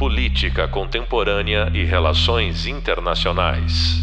Política Contemporânea e Relações Internacionais.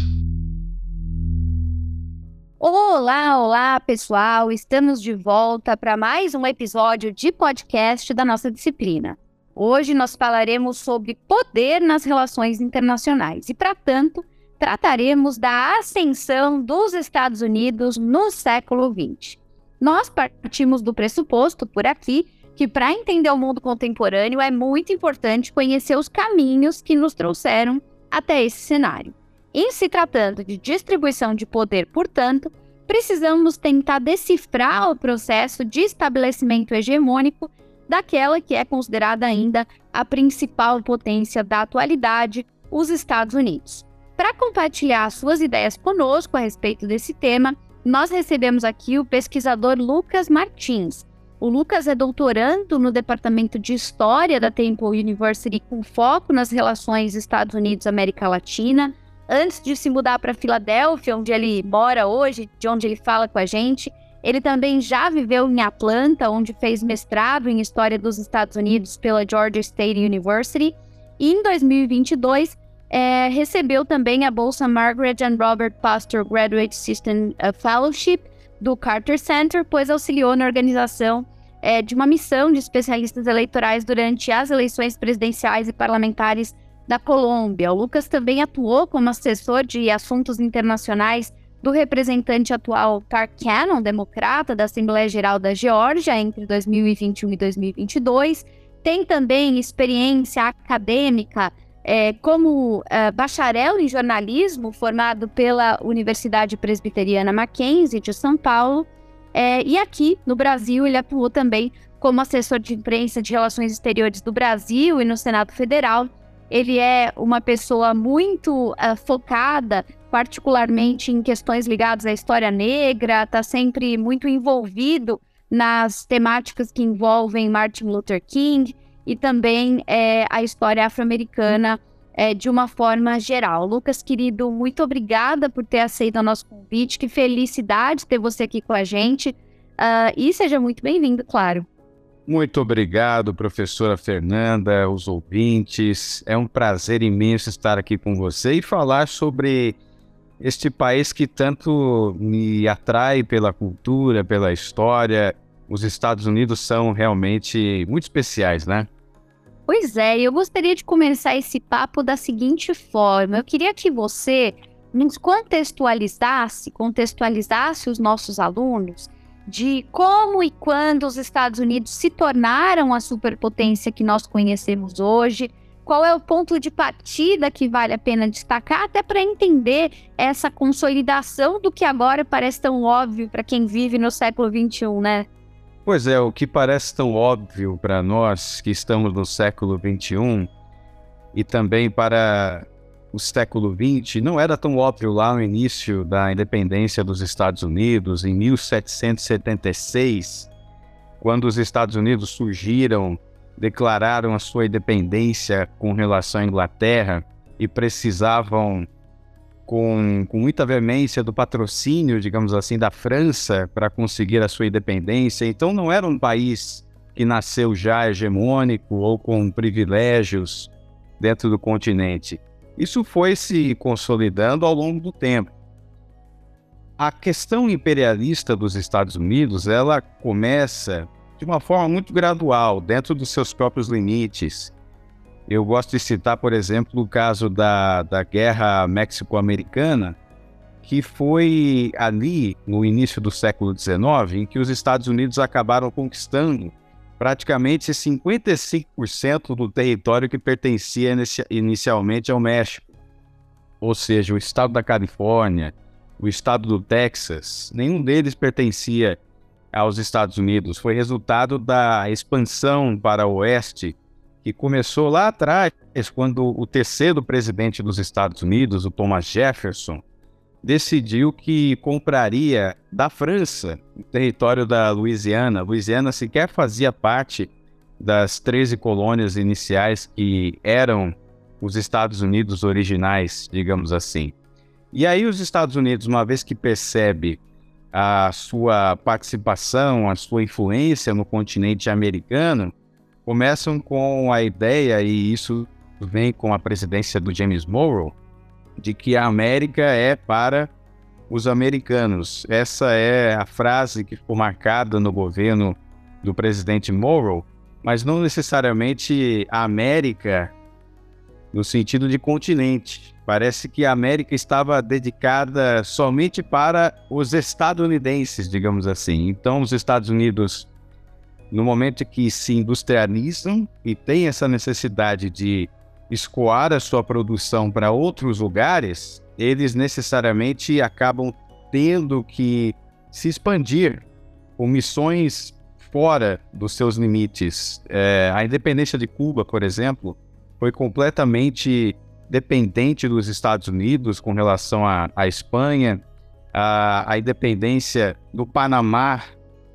Olá, olá, pessoal! Estamos de volta para mais um episódio de podcast da nossa disciplina. Hoje nós falaremos sobre poder nas relações internacionais e, para tanto, trataremos da ascensão dos Estados Unidos no século XX. Nós partimos do pressuposto, por aqui, que para entender o mundo contemporâneo é muito importante conhecer os caminhos que nos trouxeram até esse cenário. Em se tratando de distribuição de poder, portanto, precisamos tentar decifrar o processo de estabelecimento hegemônico daquela que é considerada ainda a principal potência da atualidade, os Estados Unidos. Para compartilhar suas ideias conosco a respeito desse tema, nós recebemos aqui o pesquisador Lucas Martins, o Lucas é doutorando no Departamento de História da Temple University com foco nas relações Estados Unidos-América Latina. Antes de se mudar para Filadélfia, onde ele mora hoje, de onde ele fala com a gente, ele também já viveu em Atlanta, onde fez mestrado em História dos Estados Unidos pela Georgia State University. E em 2022, é, recebeu também a bolsa Margaret and Robert Pastor Graduate System Fellowship do Carter Center, pois auxiliou na organização é, de uma missão de especialistas eleitorais durante as eleições presidenciais e parlamentares da Colômbia. O Lucas também atuou como assessor de assuntos internacionais do representante atual Tark Cannon, democrata da Assembleia Geral da Geórgia, entre 2021 e 2022. Tem também experiência acadêmica é, como é, bacharel em jornalismo, formado pela Universidade Presbiteriana Mackenzie de São Paulo. É, e aqui no Brasil, ele atuou também como assessor de imprensa de relações exteriores do Brasil e no Senado Federal. Ele é uma pessoa muito uh, focada, particularmente em questões ligadas à história negra, está sempre muito envolvido nas temáticas que envolvem Martin Luther King e também é, a história afro-americana é, de uma forma geral. Lucas, querido, muito obrigada por ter aceito o nosso convite. Que felicidade ter você aqui com a gente. Uh, e seja muito bem-vindo, claro. Muito obrigado, professora Fernanda, os ouvintes. É um prazer imenso estar aqui com você e falar sobre este país que tanto me atrai pela cultura, pela história. Os Estados Unidos são realmente muito especiais, né? Pois é, eu gostaria de começar esse papo da seguinte forma. Eu queria que você nos contextualizasse, contextualizasse os nossos alunos de como e quando os Estados Unidos se tornaram a superpotência que nós conhecemos hoje, qual é o ponto de partida que vale a pena destacar, até para entender essa consolidação do que agora parece tão óbvio para quem vive no século XXI, né? Pois é, o que parece tão óbvio para nós que estamos no século XXI e também para o século XX não era tão óbvio lá no início da independência dos Estados Unidos, em 1776, quando os Estados Unidos surgiram, declararam a sua independência com relação à Inglaterra e precisavam com, com muita veemência do patrocínio, digamos assim, da França para conseguir a sua independência. Então não era um país que nasceu já hegemônico ou com privilégios dentro do continente. Isso foi se consolidando ao longo do tempo. A questão imperialista dos Estados Unidos, ela começa de uma forma muito gradual, dentro dos seus próprios limites. Eu gosto de citar, por exemplo, o caso da, da Guerra México-Americana, que foi ali, no início do século XIX, em que os Estados Unidos acabaram conquistando praticamente 55% do território que pertencia inicialmente ao México. Ou seja, o estado da Califórnia, o estado do Texas, nenhum deles pertencia aos Estados Unidos. Foi resultado da expansão para o oeste que começou lá atrás, quando o terceiro presidente dos Estados Unidos, o Thomas Jefferson, decidiu que compraria da França o território da Louisiana. Louisiana sequer fazia parte das 13 colônias iniciais que eram os Estados Unidos originais, digamos assim. E aí os Estados Unidos, uma vez que percebe a sua participação, a sua influência no continente americano, começam com a ideia, e isso vem com a presidência do James Morrow, de que a América é para os americanos. Essa é a frase que ficou marcada no governo do presidente Morrow, mas não necessariamente a América no sentido de continente. Parece que a América estava dedicada somente para os estadunidenses, digamos assim. Então, os Estados Unidos, no momento que se industrializam e têm essa necessidade de escoar a sua produção para outros lugares, eles necessariamente acabam tendo que se expandir com missões fora dos seus limites. É, a independência de Cuba, por exemplo, foi completamente dependente dos Estados Unidos com relação à, à Espanha, a, a independência do Panamá,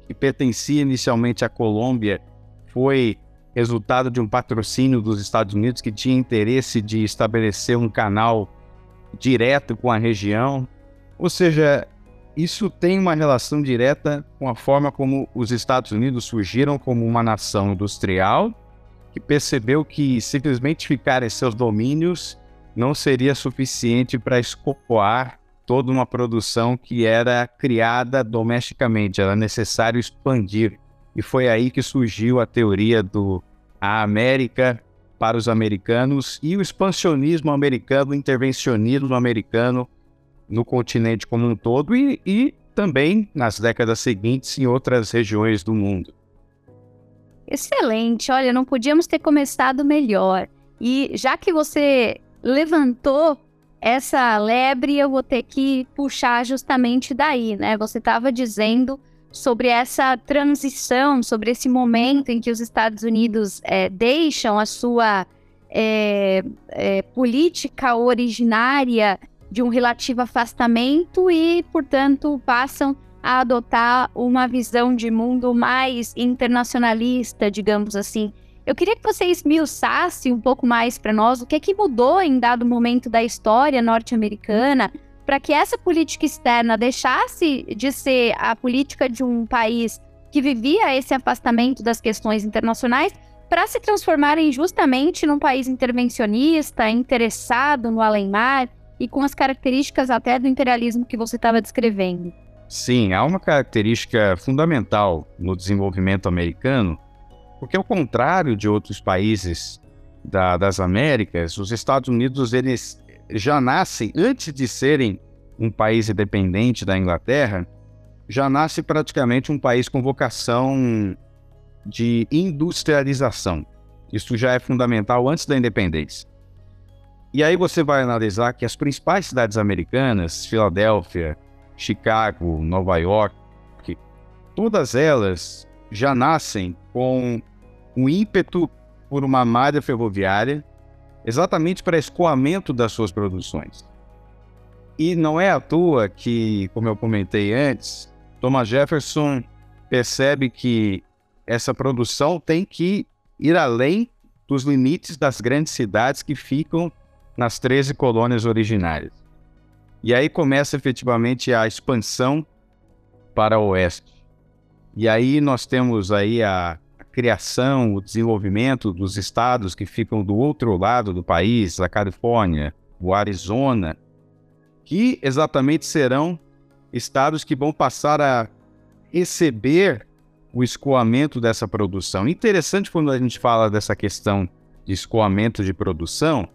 que pertencia inicialmente à Colômbia, foi resultado de um patrocínio dos Estados Unidos que tinha interesse de estabelecer um canal direto com a região. Ou seja, isso tem uma relação direta com a forma como os Estados Unidos surgiram como uma nação industrial que percebeu que simplesmente ficar em seus domínios não seria suficiente para escopoar toda uma produção que era criada domesticamente, era necessário expandir. E foi aí que surgiu a teoria do a América para os americanos e o expansionismo americano, o intervencionismo americano no continente como um todo e, e também nas décadas seguintes em outras regiões do mundo. Excelente, olha, não podíamos ter começado melhor. E já que você levantou essa lebre, eu vou ter que puxar justamente daí, né? Você estava dizendo sobre essa transição, sobre esse momento em que os Estados Unidos é, deixam a sua é, é, política originária de um relativo afastamento e, portanto, passam a adotar uma visão de mundo mais internacionalista, digamos assim. Eu queria que você esmiuçasse um pouco mais para nós o que é que mudou em dado momento da história norte-americana para que essa política externa deixasse de ser a política de um país que vivia esse afastamento das questões internacionais para se transformarem justamente num país intervencionista, interessado no além-mar e com as características até do imperialismo que você estava descrevendo. Sim, há uma característica fundamental no desenvolvimento americano, porque ao contrário de outros países da, das Américas, os Estados Unidos eles já nascem antes de serem um país independente da Inglaterra, já nasce praticamente um país com vocação de industrialização. Isso já é fundamental antes da independência. E aí você vai analisar que as principais cidades americanas, Filadélfia, Chicago, Nova York, todas elas já nascem com um ímpeto por uma malha ferroviária, exatamente para escoamento das suas produções. E não é à toa que, como eu comentei antes, Thomas Jefferson percebe que essa produção tem que ir além dos limites das grandes cidades que ficam nas 13 colônias originárias. E aí começa efetivamente a expansão para o oeste. E aí nós temos aí a, criação, o desenvolvimento dos estados que ficam do outro lado do país, a Califórnia, o Arizona, que exatamente serão estados que vão passar a receber o escoamento dessa produção. Interessante quando a gente fala dessa questão de escoamento de produção,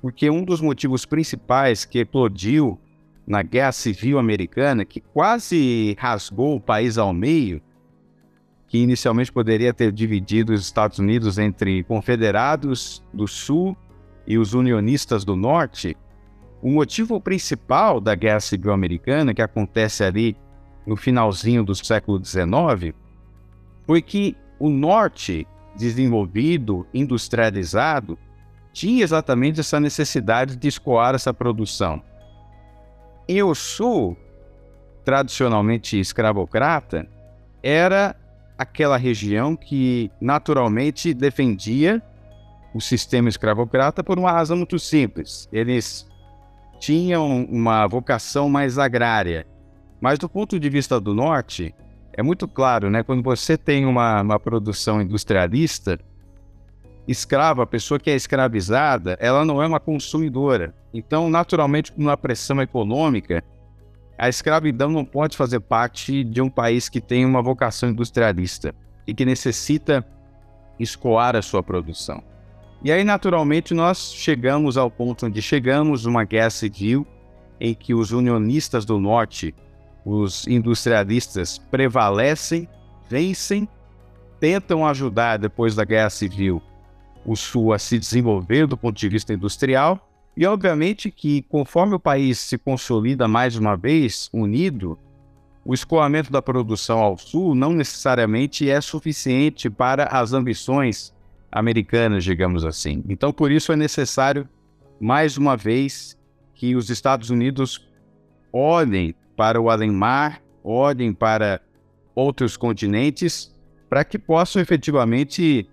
porque um dos motivos principais que eclodiu na Guerra Civil Americana, que quase rasgou o país ao meio, que inicialmente poderia ter dividido os Estados Unidos entre confederados do Sul e os unionistas do Norte, o motivo principal da Guerra Civil Americana, que acontece ali no finalzinho do século XIX, foi que o Norte, desenvolvido, industrializado, tinha exatamente essa necessidade de escoar essa produção. E o Sul, tradicionalmente escravocrata, era aquela região que naturalmente defendia o sistema escravocrata por uma razão muito simples. Eles tinham uma vocação mais agrária. Mas do ponto de vista do norte, é muito claro, né? Quando você tem uma, uma produção industrialista, escravo, a pessoa que é escravizada, ela não é uma consumidora. Então, naturalmente, com uma pressão econômica, a escravidão não pode fazer parte de um país que tem uma vocação industrialista e que necessita escoar a sua produção. E aí, naturalmente, nós chegamos ao ponto onde chegamos, uma guerra civil, em que os unionistas do norte, os industrialistas, prevalecem, vencem, tentam ajudar, depois da guerra civil, o Sul a se desenvolver do ponto de vista industrial, e obviamente que conforme o país se consolida mais uma vez unido, o escoamento da produção ao sul não necessariamente é suficiente para as ambições americanas, digamos assim. Então, por isso é necessário, mais uma vez, que os Estados Unidos olhem para o além-mar, olhem para outros continentes, para que possam efetivamente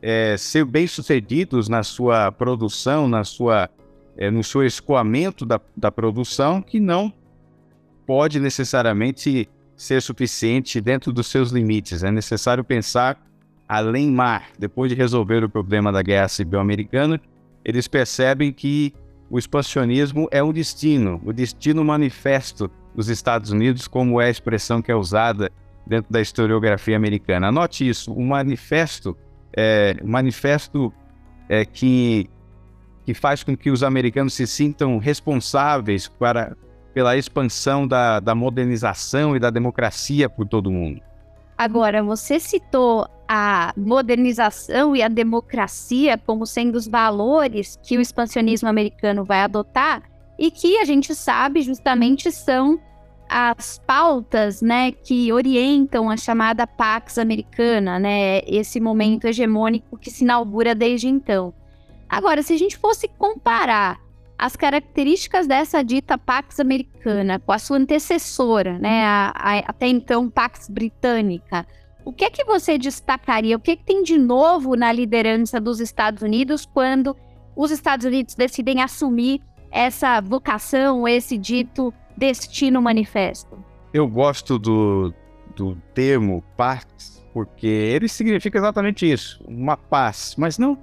é, ser bem-sucedidos na sua produção, na sua, é, no seu escoamento da, da produção, que não pode necessariamente ser suficiente dentro dos seus limites. É necessário pensar além mar. Depois de resolver o problema da guerra civil americana, eles percebem que o expansionismo é um destino, o destino manifesto dos Estados Unidos, como é a expressão que é usada dentro da historiografia americana. Anote isso, um manifesto, é, manifesto é, que, que faz com que os americanos se sintam responsáveis para pela expansão da, da modernização e da democracia por todo o mundo. Agora, você citou a modernização e a democracia como sendo os valores que o expansionismo americano vai adotar e que a gente sabe justamente são as pautas, né, que orientam a chamada Pax Americana, né, esse momento hegemônico que se inaugura desde então. Agora, se a gente fosse comparar as características dessa dita Pax Americana com a sua antecessora, né, a, a, até então Pax Britânica, o que é que você destacaria? O que, é que tem de novo na liderança dos Estados Unidos quando os Estados Unidos decidem assumir essa vocação, esse dito destino manifesto? Eu gosto do, do termo Pax porque ele significa exatamente isso, uma paz, mas não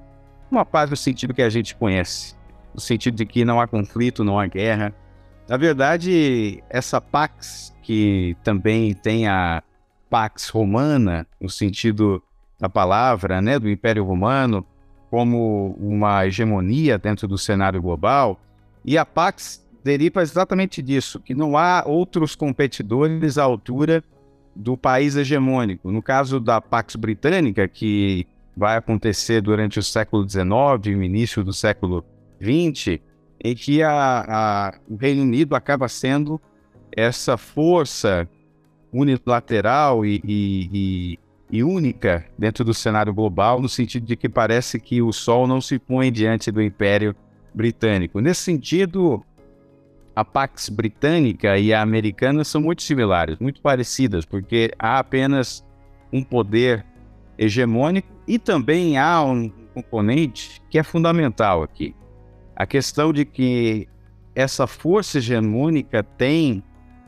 uma paz no sentido que a gente conhece no sentido de que não há conflito, não há guerra. Na verdade, essa Pax, que também tem a Pax Romana, no sentido da palavra, né, do Império Romano, como uma hegemonia dentro do cenário global, e a Pax deriva exatamente disso, que não há outros competidores à altura do país hegemônico. No caso da Pax Britânica, que vai acontecer durante o século XIX o início do século 20, em que a, a, o Reino Unido acaba sendo essa força unilateral e, e, e, única dentro do cenário global, no sentido de que parece que o Sol não se põe diante do Império Britânico. Nesse sentido, a Pax Britânica e a americana são muito similares, muito parecidas, porque há apenas um poder hegemônico e também há um componente que é fundamental aqui, a questão de que essa força hegemônica tem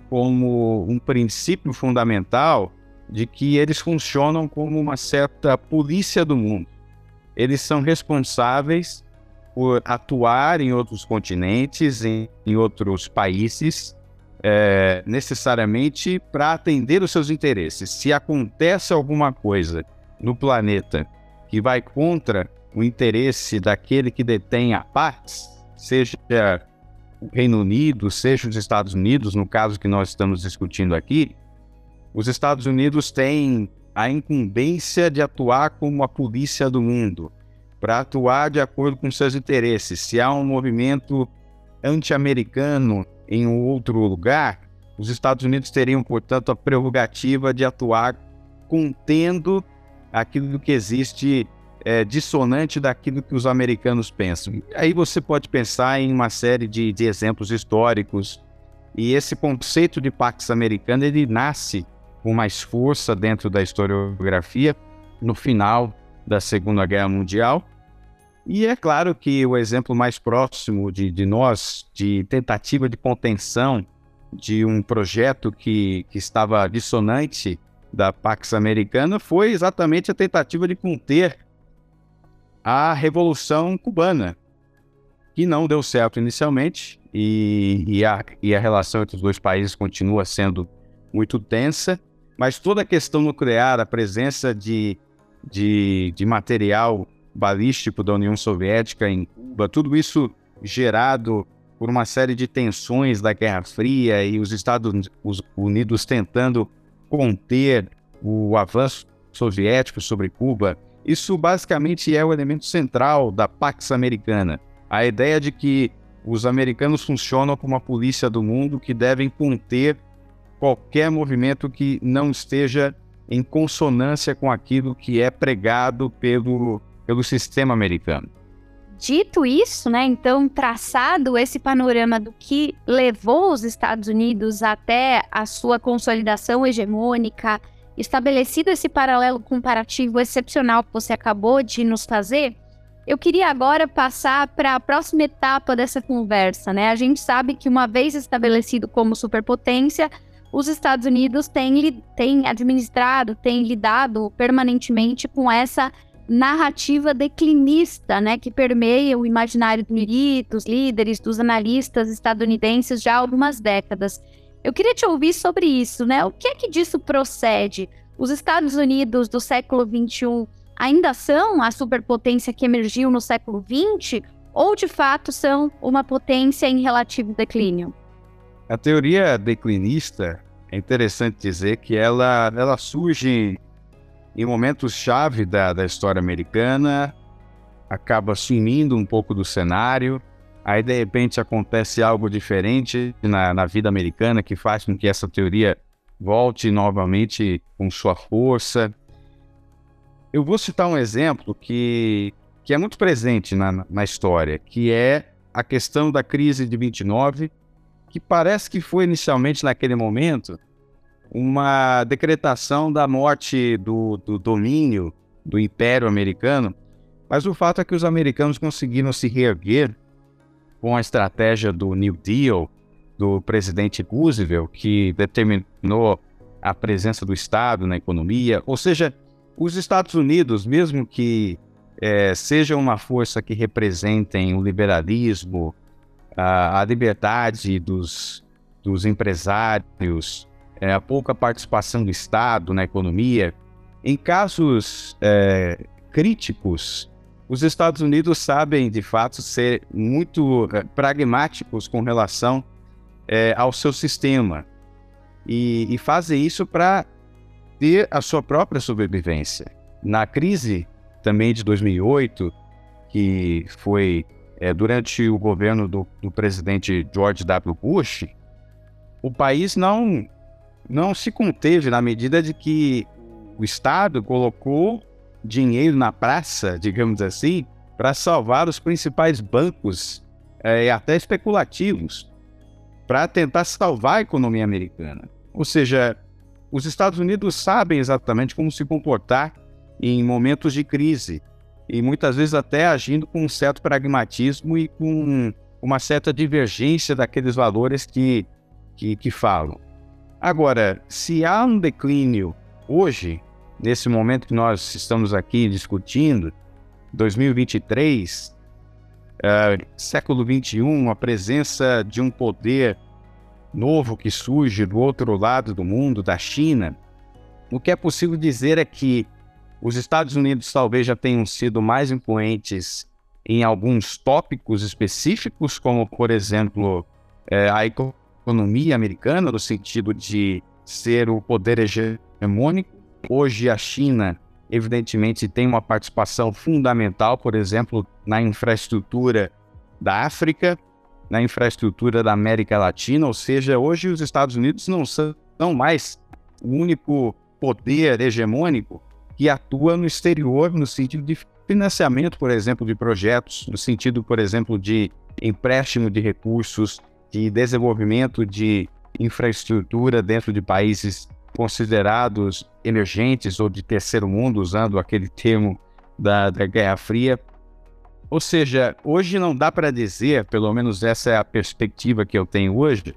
como um princípio fundamental de que eles funcionam como uma certa polícia do mundo. Eles são responsáveis por atuar em outros continentes, em, em outros países, é, necessariamente para atender os seus interesses. Se acontece alguma coisa no planeta que vai contra o interesse daquele que detém a paz, seja o Reino Unido, seja os Estados Unidos, no caso que nós estamos discutindo aqui, os Estados Unidos têm a incumbência de atuar como a polícia do mundo, para atuar de acordo com seus interesses. Se há um movimento anti-americano em um outro lugar, os Estados Unidos teriam, portanto, a prerrogativa de atuar contendo aquilo que existe é, dissonante daquilo que os americanos pensam. Aí você pode pensar em uma série de, de exemplos históricos, e esse conceito de Pax Americana ele nasce com mais força dentro da historiografia no final da Segunda Guerra Mundial. E é claro que o exemplo mais próximo de, de nós, de tentativa de contenção de um projeto que, que estava dissonante da Pax Americana, foi exatamente a tentativa de conter a Revolução Cubana, que não deu certo inicialmente e, e, a, e a relação entre os dois países continua sendo muito tensa, mas toda a questão nuclear, a presença de, de, de material balístico da União Soviética em Cuba, tudo isso gerado por uma série de tensões da Guerra Fria e os Estados Unidos tentando conter o avanço soviético sobre Cuba, isso basicamente é o elemento central da Pax Americana. A ideia de que os americanos funcionam como a polícia do mundo que devem conter qualquer movimento que não esteja em consonância com aquilo que é pregado pelo, pelo sistema americano. Dito isso, né, então traçado esse panorama do que levou os Estados Unidos até a sua consolidação hegemônica, estabelecido esse paralelo comparativo excepcional que você acabou de nos fazer, eu queria agora passar para a próxima etapa dessa conversa, né? A gente sabe que uma vez estabelecido como superpotência, os Estados Unidos têm, têm administrado, têm lidado permanentemente com essa narrativa declinista, né, que permeia o imaginário dos líderes, dos analistas estadunidenses já há algumas décadas. Eu queria te ouvir sobre isso, né? O que é que disso procede? Os Estados Unidos do século XXI ainda são a superpotência que emergiu no século XX ou de fato são uma potência em relativo declínio? A teoria declinista é interessante dizer que ela, ela surge em momentos-chave da, da história americana, acaba sumindo um pouco do cenário, aí de repente acontece algo diferente na, na vida americana que faz com que essa teoria volte novamente com sua força. Eu vou citar um exemplo que, que é muito presente na, na história, que é a questão da crise de 29, que parece que foi inicialmente naquele momento uma decretação da morte do, do domínio do Império Americano, mas o fato é que os americanos conseguiram se reerguer com a estratégia do New Deal do presidente Roosevelt, que determinou a presença do Estado na economia. Ou seja, os Estados Unidos, mesmo que é, seja uma força que representem o liberalismo, a, a liberdade dos, dos empresários, é, a pouca participação do Estado na economia, em casos é, críticos, os Estados Unidos sabem, de fato, ser muito é, pragmáticos com relação é, ao seu sistema e, e fazem isso para ter a sua própria sobrevivência. Na crise também de 2008, que foi é, durante o governo do, do presidente George W. Bush, o país não não se conteve na medida de que o Estado colocou dinheiro na praça, digamos assim, para salvar os principais bancos é, até especulativos, para tentar salvar a economia americana. Ou seja, os Estados Unidos sabem exatamente como se comportar em momentos de crise e muitas vezes até agindo com um certo pragmatismo e com uma certa divergência daqueles valores que, que, que falam. Agora, se há um declínio hoje, nesse momento que nós estamos aqui discutindo, 2023, uh, século 21, a presença de um poder novo que surge do outro lado do mundo, da China, o que é possível dizer é que os Estados Unidos talvez já tenham sido mais influentes em alguns tópicos específicos, como, por exemplo, eh, a economia economia americana, no sentido de ser o poder hegemônico. Hoje, a China, evidentemente, tem uma participação fundamental, por exemplo, na infraestrutura da África, na infraestrutura da América Latina, ou seja, hoje os Estados Unidos não são mais o único poder hegemônico que atua no exterior no sentido de financiamento, por exemplo, de projetos, no sentido, por exemplo, de empréstimo de recursos, de desenvolvimento de infraestrutura dentro de países considerados emergentes ou de terceiro mundo, usando aquele termo da, da Guerra Fria. Ou seja, hoje não dá para dizer, pelo menos essa é a perspectiva que eu tenho hoje,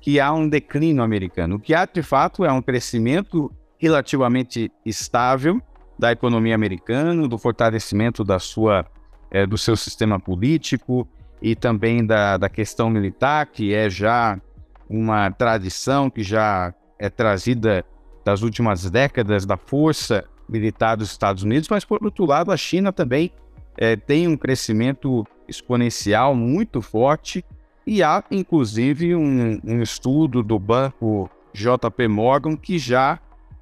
que há um declínio americano. O que há de fato é um crescimento relativamente estável, da economia americana, do fortalecimento da sua, é, do seu sistema político e também da, da questão militar, que é já uma tradição que já é trazida das últimas décadas da força militar dos Estados Unidos, mas por outro lado a China também é, tem um crescimento exponencial muito forte e há inclusive um, um estudo do banco JP Morgan que já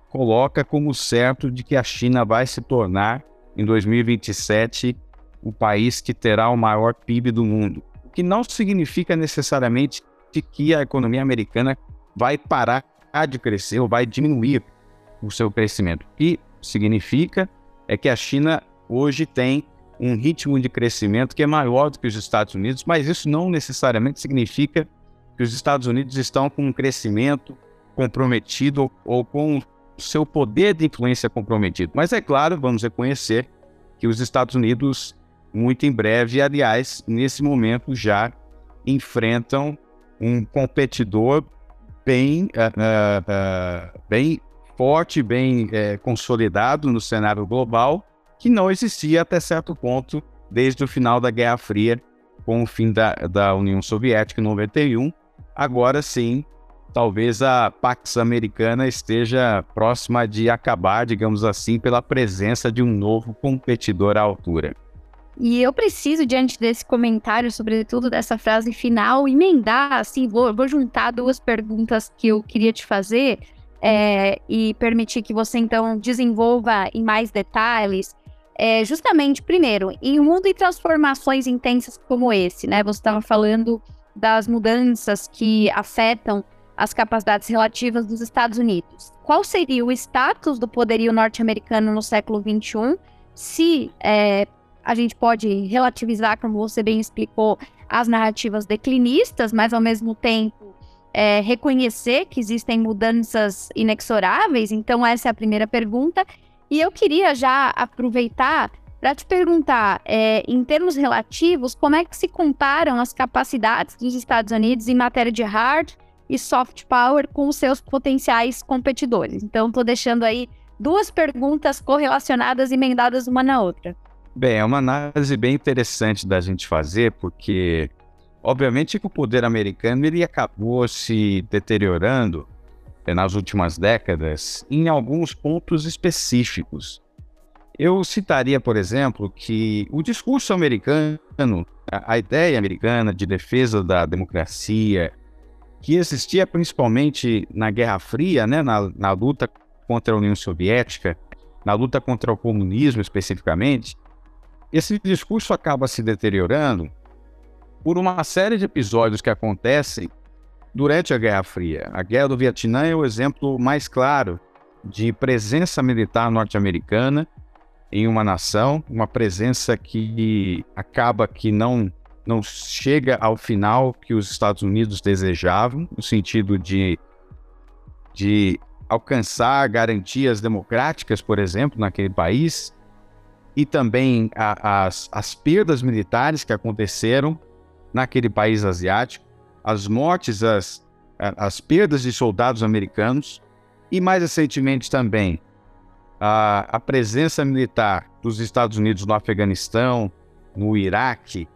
coloca como certo de que a China vai se tornar em 2027 o país que terá o maior PIB do mundo, o que não significa necessariamente que a economia americana vai parar de crescer ou vai diminuir o seu crescimento. O que significa é que a China hoje tem um ritmo de crescimento que é maior do que os Estados Unidos, mas isso não necessariamente significa que os Estados Unidos estão com um crescimento comprometido ou com o seu poder de influência comprometido. Mas é claro, vamos reconhecer que os Estados Unidos, muito em breve, aliás, nesse momento já enfrentam um competidor bem, uh, uh, bem forte, bem uh, consolidado no cenário global, que não existia até certo ponto desde o final da Guerra Fria, com o fim da, da União Soviética em 91. Agora sim, talvez a Pax Americana esteja próxima de acabar, digamos assim, pela presença de um novo competidor à altura. E eu preciso, diante desse comentário, sobretudo dessa frase final, emendar, assim, vou, vou juntar duas perguntas que eu queria te fazer é, e permitir que você, então, desenvolva em mais detalhes. É, justamente, primeiro, em um mundo de transformações intensas como esse, né? Você estava falando das mudanças que afetam as capacidades relativas dos Estados Unidos. Qual seria o status do poderio norte-americano no século XXI se é, a gente pode relativizar, como você bem explicou, as narrativas declinistas, mas ao mesmo tempo é, reconhecer que existem mudanças inexoráveis? Então, essa é a primeira pergunta. E eu queria já aproveitar para te perguntar, é, em termos relativos, como é que se comparam as capacidades dos Estados Unidos em matéria de hard e soft power com os seus potenciais competidores? Então, estou deixando aí duas perguntas correlacionadas emendadas uma na outra. Bem, é uma análise bem interessante da gente fazer, porque obviamente que o poder americano ele acabou se deteriorando eh, nas últimas décadas em alguns pontos específicos. Eu citaria, por exemplo, que o discurso americano, a, ideia americana de defesa da democracia, que existia principalmente na Guerra Fria, né, na, na luta contra a União Soviética, na luta contra o comunismo especificamente, esse discurso acaba se deteriorando por uma série de episódios que acontecem durante a Guerra Fria. A Guerra do Vietnã é o exemplo mais claro de presença militar norte-americana em uma nação, uma presença que acaba que não não chega ao final que os Estados Unidos desejavam, no sentido de, de alcançar garantias democráticas, por exemplo, naquele país, e também a, as, as perdas militares que aconteceram naquele país asiático, as mortes, as, as perdas de soldados americanos e, mais recentemente também, a, a presença militar dos Estados Unidos no Afeganistão, no Iraque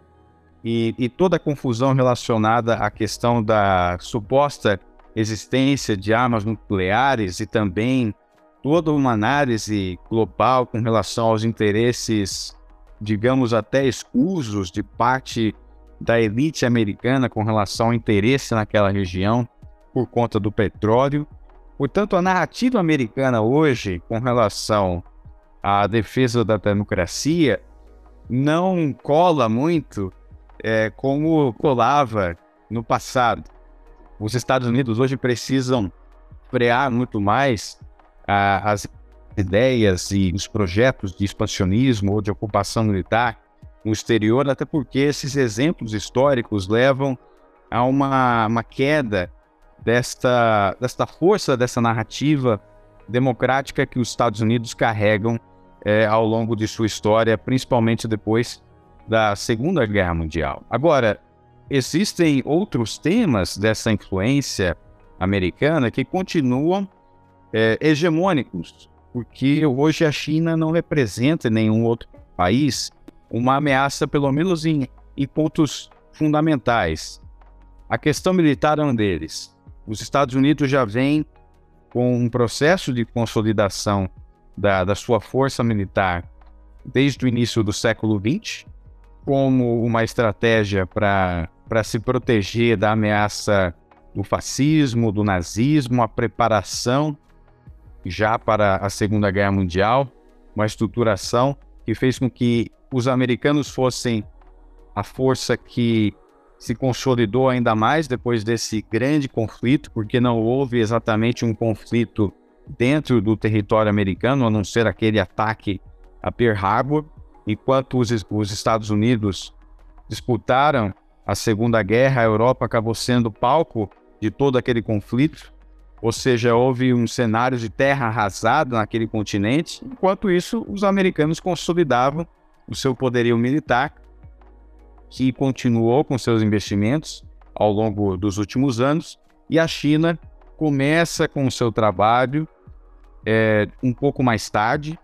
e, e toda a confusão relacionada à questão da suposta existência de armas nucleares e também toda uma análise global com relação aos interesses, digamos, até escusos de parte da elite americana com relação ao interesse naquela região por conta do petróleo. Portanto, a narrativa americana hoje com relação à defesa da democracia não cola muito é, como colava no passado. Os Estados Unidos hoje precisam frear muito mais a, as ideias e os projetos de expansionismo ou de ocupação militar no exterior, até porque esses exemplos históricos levam a uma, uma queda desta, desta força, dessa narrativa democrática que os Estados Unidos carregam é, ao longo de sua história, principalmente depois da Segunda Guerra Mundial. Agora, existem outros temas dessa influência americana que continuam é, hegemônicos porque hoje a China não representa em nenhum outro país uma ameaça, pelo menos em, em pontos fundamentais. A questão militar é um deles. Os Estados Unidos já vêm com um processo de consolidação da, da sua força militar desde o início do século XX, como uma estratégia para se proteger da ameaça do fascismo, do nazismo, a preparação já para a Segunda Guerra Mundial, uma estruturação que fez com que os americanos fossem a força que se consolidou ainda mais depois desse grande conflito, porque não houve exatamente um conflito dentro do território americano, a não ser aquele ataque a Pearl Harbor, enquanto os, os Estados Unidos disputaram a Segunda Guerra, a Europa acabou sendo palco de todo aquele conflito, ou seja, houve um cenário de terra arrasada naquele continente. Enquanto isso, os americanos consolidavam o seu poderio militar, que continuou com seus investimentos ao longo dos últimos anos, e a China começa com o seu trabalho é, um pouco mais tarde,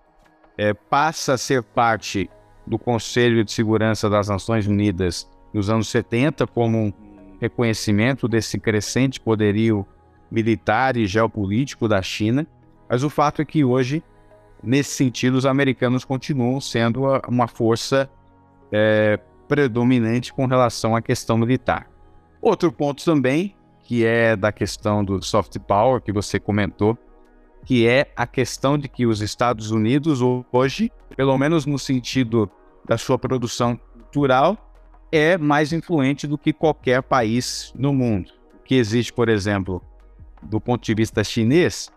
é, passa a ser parte do Conselho de Segurança das Nações Unidas nos anos 70 como um reconhecimento desse crescente poderio militar e geopolítico da China, mas o fato é que hoje, nesse sentido, os americanos continuam sendo uma força é, predominante com relação à questão militar. Outro ponto também, que é da questão do soft power, que você comentou, que é a questão de que os Estados Unidos hoje, pelo menos no sentido da sua produção cultural, é mais influente do que qualquer país no mundo. Que existe, por exemplo, do ponto de vista chinês,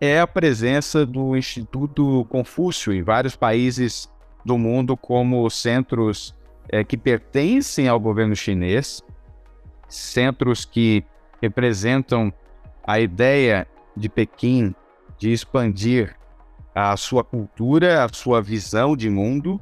é a presença do Instituto Confúcio em vários países do mundo como centros é, que pertencem ao governo chinês, centros que representam a ideia de Pequim de expandir a sua cultura, a sua visão de mundo,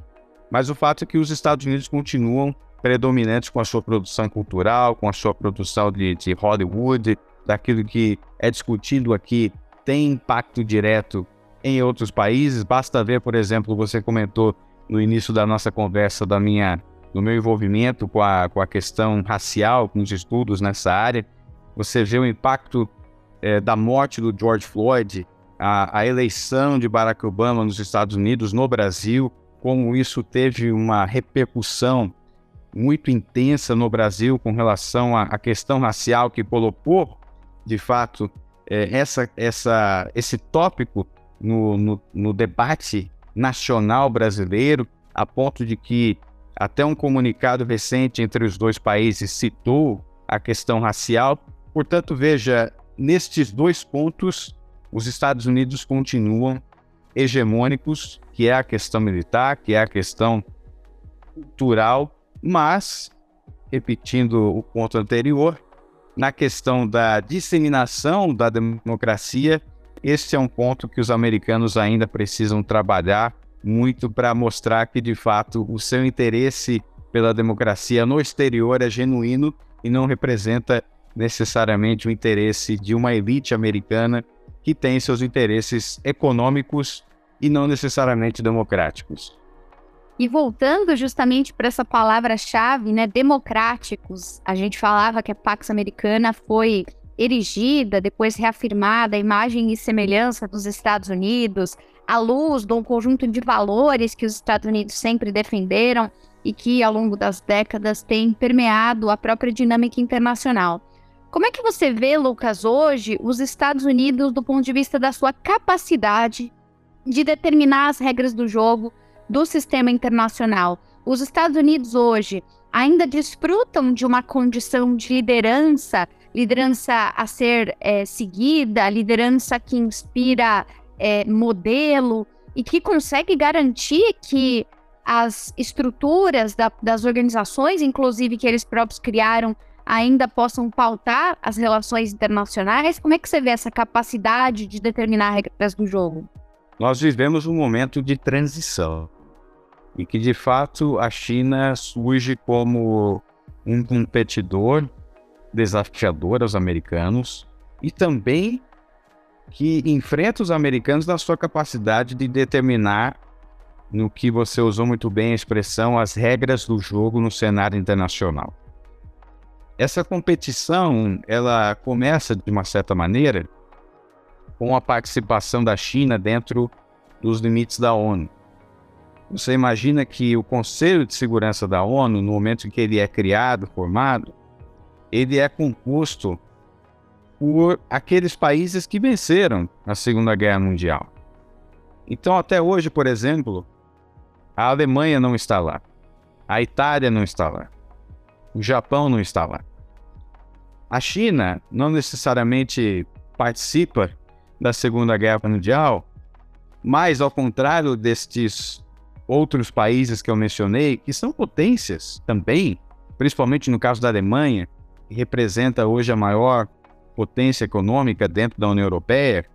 mas o fato é que os Estados Unidos continuam predominantes com a sua produção cultural, com a sua produção de, de Hollywood, daquilo que é discutido aqui tem impacto direto em outros países. Basta ver, por exemplo, você comentou no início da nossa conversa da minha, do meu envolvimento com a, com a questão racial, com os estudos nessa área. Você vê o impacto é, da morte do George Floyd, a, a eleição de Barack Obama nos Estados Unidos, no Brasil, como isso teve uma repercussão muito intensa no Brasil com relação à, questão racial que colocou, de fato, é, essa, essa, esse tópico no, no, no, debate nacional brasileiro, a ponto de que até um comunicado recente entre os dois países citou a questão racial. Portanto, veja, nestes dois pontos, os Estados Unidos continuam hegemônicos, que é a questão militar, que é a questão cultural, mas, repetindo o ponto anterior, na questão da disseminação da democracia, este é um ponto que os americanos ainda precisam trabalhar muito para mostrar que, de fato, o seu interesse pela democracia no exterior é genuíno e não representa necessariamente o interesse de uma elite americana que tem seus interesses econômicos e não necessariamente democráticos. E voltando justamente para essa palavra-chave, né, democráticos, a gente falava que a Pax Americana foi erigida, depois reafirmada a imagem e semelhança dos Estados Unidos, à luz de um conjunto de valores que os Estados Unidos sempre defenderam e que ao longo das décadas têm permeado a própria dinâmica internacional. Como é que você vê, Lucas, hoje os Estados Unidos do ponto de vista da sua capacidade de determinar as regras do jogo do sistema internacional? Os Estados Unidos hoje ainda desfrutam de uma condição de liderança, liderança a ser é, seguida, liderança que inspira é, modelo e que consegue garantir que as estruturas da, das organizações, inclusive que eles próprios criaram, ainda possam pautar as relações internacionais? Como é que você vê essa capacidade de determinar regras do jogo? Nós vivemos um momento de transição e que, de fato, a China surge como um competidor desafiador aos americanos e também que enfrenta os americanos na sua capacidade de determinar, no que você usou muito bem a expressão, as regras do jogo no cenário internacional. Essa competição, ela começa de uma certa maneira com a participação da China dentro dos limites da ONU. Você imagina que o Conselho de Segurança da ONU, no momento em que ele é criado, formado, ele é composto por aqueles países que venceram a Segunda Guerra Mundial. Então, até hoje, por exemplo, a Alemanha não está lá, a Itália não está lá, o Japão não está lá. A China não necessariamente participa da Segunda Guerra Mundial, mas ao contrário destes outros países que eu mencionei, que são potências também, principalmente no caso da Alemanha, que representa hoje a maior potência econômica dentro da União Europeia,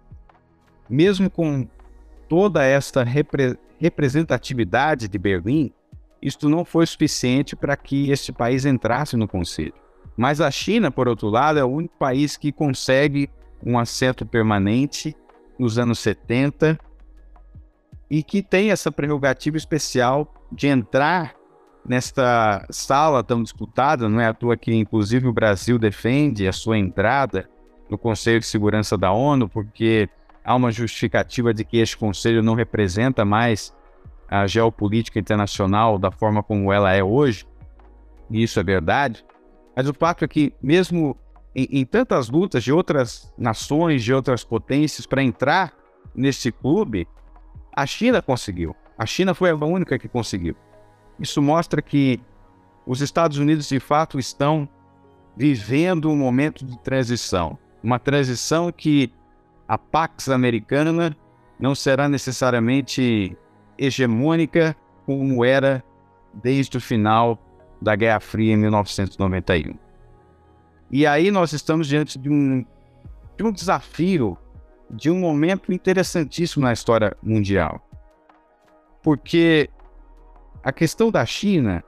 mesmo com toda esta repre representatividade de Berlim, isto não foi suficiente para que este país entrasse no Conselho. Mas a China, por outro lado, é o único país que consegue um assento permanente nos anos 70 e que tem essa prerrogativa especial de entrar nesta sala tão disputada, não é à toa que inclusive o Brasil defende a sua entrada no Conselho de Segurança da ONU, porque há uma justificativa de que este conselho não representa mais a geopolítica internacional da forma como ela é hoje, e isso é verdade. Mas o fato é que, mesmo em, em tantas lutas de outras nações, de outras potências para entrar nesse clube, a China conseguiu. A China foi a única que conseguiu. Isso mostra que os Estados Unidos, de fato, estão vivendo um momento de transição uma transição que a Pax americana não será necessariamente hegemônica como era desde o final da Guerra Fria em 1991. E aí nós estamos diante de um, de um desafio, de um momento interessantíssimo na história mundial. Porque a questão da China,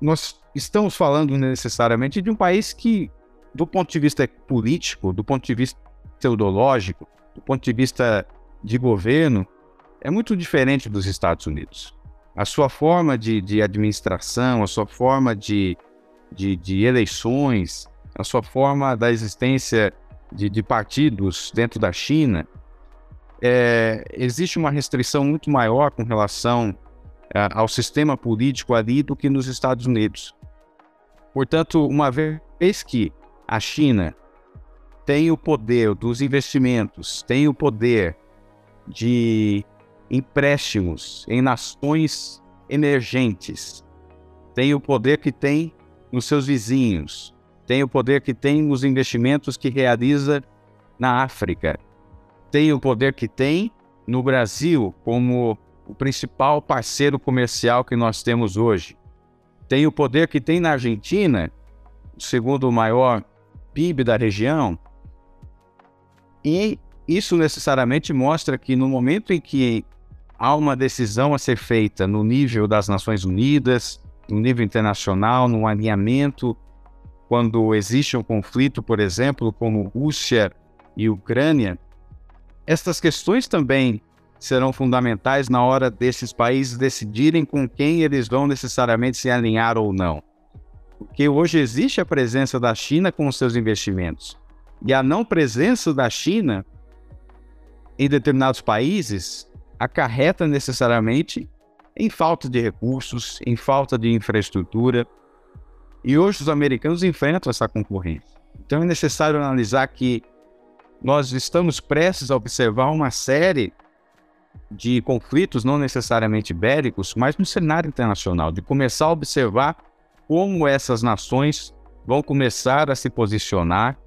nós estamos falando necessariamente de um país que do ponto de vista político, do ponto de vista teodológico, do ponto de vista de governo, é muito diferente dos Estados Unidos. A sua forma de, de administração, a sua forma de, de, de, eleições, a sua forma da existência de, de partidos dentro da China, é, existe uma restrição muito maior com relação é, ao sistema político ali do que nos Estados Unidos. Portanto, uma vez que a China tem o poder dos investimentos, tem o poder de empréstimos em nações emergentes, tem o poder que tem nos seus vizinhos, tem o poder que tem nos investimentos que realiza na África, tem o poder que tem no Brasil como o principal parceiro comercial que nós temos hoje. Tem o poder que tem na Argentina, o segundo maior PIB da região. E isso necessariamente mostra que no momento em que há uma decisão a ser feita no nível das Nações Unidas, no nível internacional, no alinhamento, quando existe um conflito, por exemplo, como Rússia e Ucrânia, estas questões também serão fundamentais na hora desses países decidirem com quem eles vão necessariamente se alinhar ou não. Porque hoje existe a presença da China com os seus investimentos. E a não presença da China em determinados países acarreta necessariamente em falta de recursos, em falta de infraestrutura. E hoje os americanos enfrentam essa concorrência. Então é necessário analisar que nós estamos prestes a observar uma série de conflitos, não necessariamente bélicos, mas no cenário internacional, de começar a observar como essas nações vão começar a se posicionar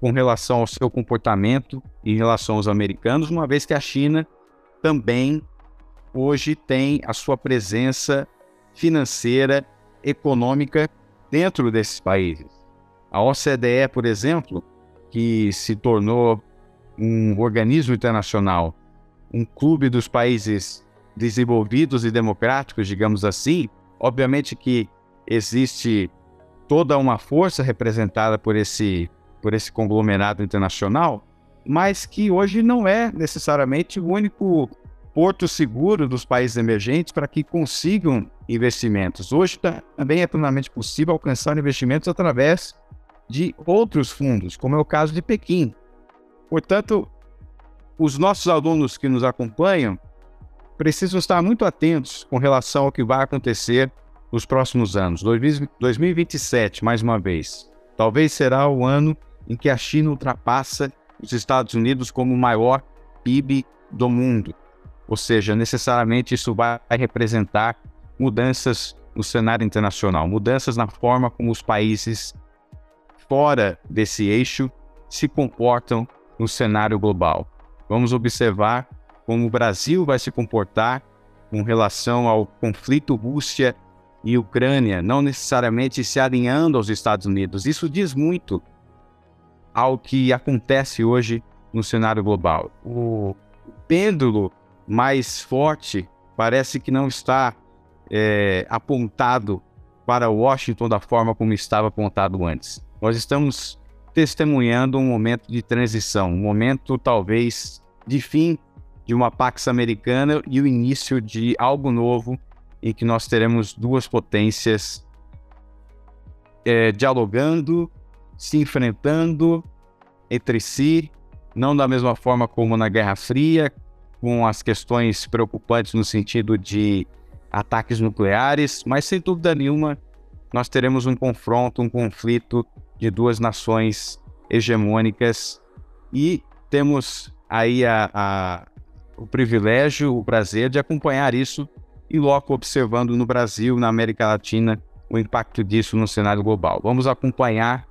com relação ao seu comportamento em relação aos americanos, uma vez que a China também hoje tem a sua presença financeira, econômica dentro desses países. A OCDE, por exemplo, que se tornou um organismo internacional, um clube dos países desenvolvidos e democráticos, digamos assim, obviamente que existe toda uma força representada por esse, por esse conglomerado internacional, mas que hoje não é necessariamente o único porto seguro dos países emergentes para que consigam investimentos. Hoje também é plenamente possível alcançar investimentos através de outros fundos, como é o caso de Pequim. Portanto, os nossos alunos que nos acompanham precisam estar muito atentos com relação ao que vai acontecer nos próximos anos. 2027, mais uma vez, talvez será o ano em que a China ultrapassa os Estados Unidos como o maior PIB do mundo. Ou seja, necessariamente isso vai representar mudanças no cenário internacional, mudanças na forma como os países fora desse eixo se comportam no cenário global. Vamos observar como o Brasil vai se comportar com relação ao conflito Rússia e Ucrânia, não necessariamente se alinhando aos Estados Unidos. Isso diz muito ao que acontece hoje no cenário global. O pêndulo mais forte parece que não está é, apontado para Washington da forma como estava apontado antes. Nós estamos testemunhando um momento de transição, um momento talvez de fim de uma Pax Americana e o início de algo novo em que nós teremos duas potências é, dialogando, se enfrentando entre si, não da mesma forma como na Guerra Fria, com as questões preocupantes no sentido de ataques nucleares, mas sem dúvida nenhuma nós teremos um confronto, um conflito de duas nações hegemônicas e temos aí a, a, o privilégio, o prazer de acompanhar isso e logo observando no Brasil, na América Latina, o impacto disso no cenário global. Vamos acompanhar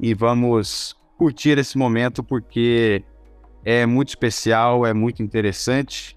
e vamos curtir esse momento porque é muito especial, é muito interessante.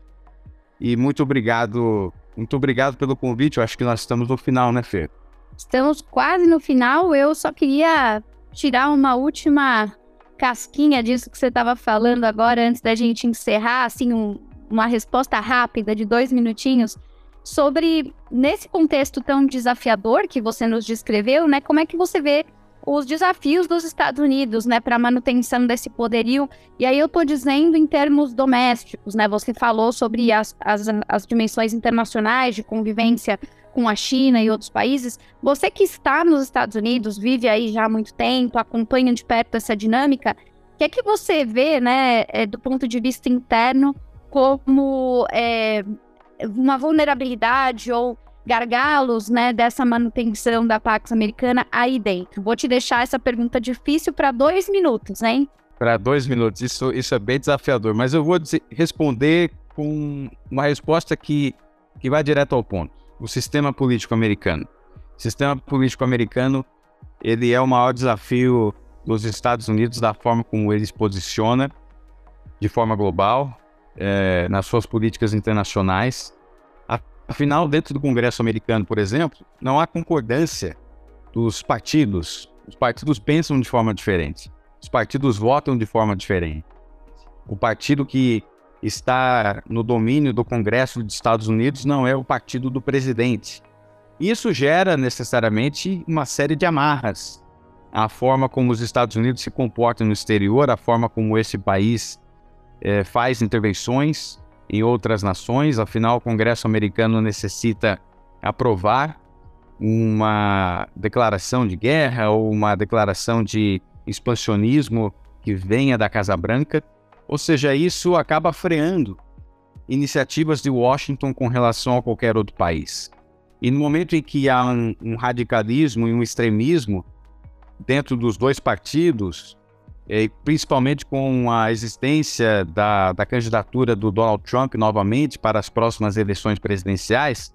E muito obrigado, muito obrigado pelo convite. Eu acho que nós estamos no final, né, Fê? Estamos quase no final. Eu só queria tirar uma última casquinha disso que você estava falando agora, antes da gente encerrar, assim, um, uma resposta rápida de dois minutinhos sobre, nesse contexto tão desafiador que você nos descreveu, né, como é que você vê os desafios dos Estados Unidos, né, para a manutenção desse poderio. E aí eu estou dizendo em termos domésticos, né? Você falou sobre as, as, as dimensões internacionais de convivência com a China e outros países. Você que está nos Estados Unidos, vive aí já há muito tempo, acompanha de perto essa dinâmica, o que é que você vê, né, é, do ponto de vista interno, como é, uma vulnerabilidade ou gargalos, né, dessa manutenção da Pax Americana aí dentro? Vou te deixar essa pergunta difícil para dois minutos, hein? Para dois minutos, isso, isso é bem desafiador, mas eu vou dizer, responder com uma resposta que, que vai direto ao ponto. O sistema político americano. O sistema político americano, ele é o maior desafio dos Estados Unidos da forma como ele se posiciona de forma global, é, nas suas políticas internacionais Afinal, dentro do Congresso americano, por exemplo, não há concordância dos partidos. Os partidos pensam de forma diferente. Os partidos votam de forma diferente. O partido que está no domínio do Congresso dos Estados Unidos não é o partido do presidente. Isso gera necessariamente uma série de amarras. A forma como os Estados Unidos se comportam no exterior, a forma como esse país é, faz intervenções, em outras nações, afinal, o Congresso americano necessita aprovar uma declaração de guerra ou uma declaração de expansionismo que venha da Casa Branca, ou seja, isso acaba freando iniciativas de Washington com relação a qualquer outro país. E no momento em que há um, um radicalismo e um extremismo dentro dos dois partidos, e principalmente com a existência da, da candidatura do Donald Trump novamente para as próximas eleições presidenciais,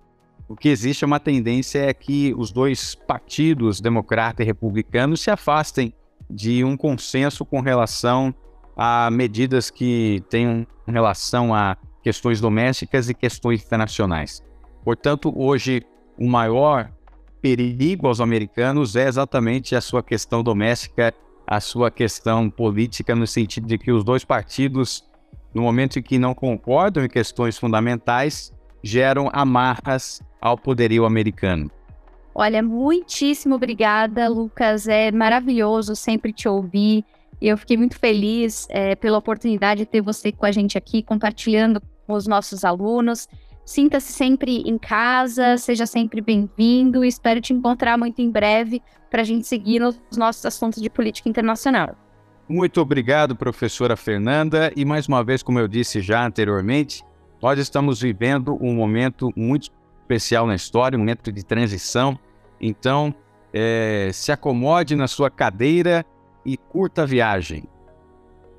o que existe é uma tendência é que os dois partidos, democrata e republicano, se afastem de um consenso com relação a medidas que tenham relação a questões domésticas e questões internacionais. Portanto, hoje, o maior perigo aos americanos é exatamente a sua questão doméstica a sua questão política no sentido de que os dois partidos, no momento em que não concordam em questões fundamentais, geram amarras ao poderio americano. Olha, muitíssimo obrigada, Lucas. É maravilhoso sempre te ouvir. Eu fiquei muito feliz é, pela oportunidade de ter você com a gente aqui, compartilhando com os nossos alunos. Sinta-se sempre em casa, seja sempre bem-vindo. Espero te encontrar muito em breve para a gente seguir nos nossos assuntos de política internacional. Muito obrigado, professora Fernanda. E mais uma vez, como eu disse já anteriormente, nós estamos vivendo um momento muito especial na história, um momento de transição. Então, é, se acomode na sua cadeira e curta a viagem.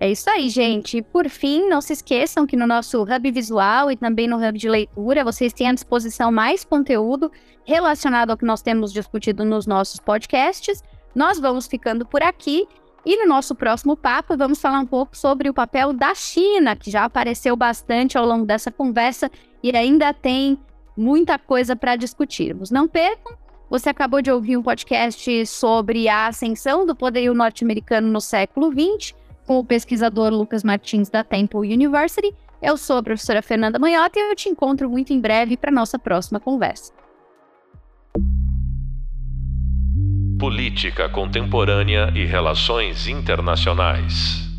É isso aí, gente. Por fim, não se esqueçam que no nosso Hub Visual e também no Hub de Leitura, vocês têm à disposição mais conteúdo relacionado ao que nós temos discutido nos nossos podcasts. Nós vamos ficando por aqui e no nosso próximo papo vamos falar um pouco sobre o papel da China, que já apareceu bastante ao longo dessa conversa e ainda tem muita coisa para discutirmos. Não percam você acabou de ouvir um podcast sobre a ascensão do poderio norte-americano no século XX, com o pesquisador Lucas Martins da Temple University. Eu sou a professora Fernanda Manhota e eu te encontro muito em breve para nossa próxima conversa. Política Contemporânea e Relações Internacionais.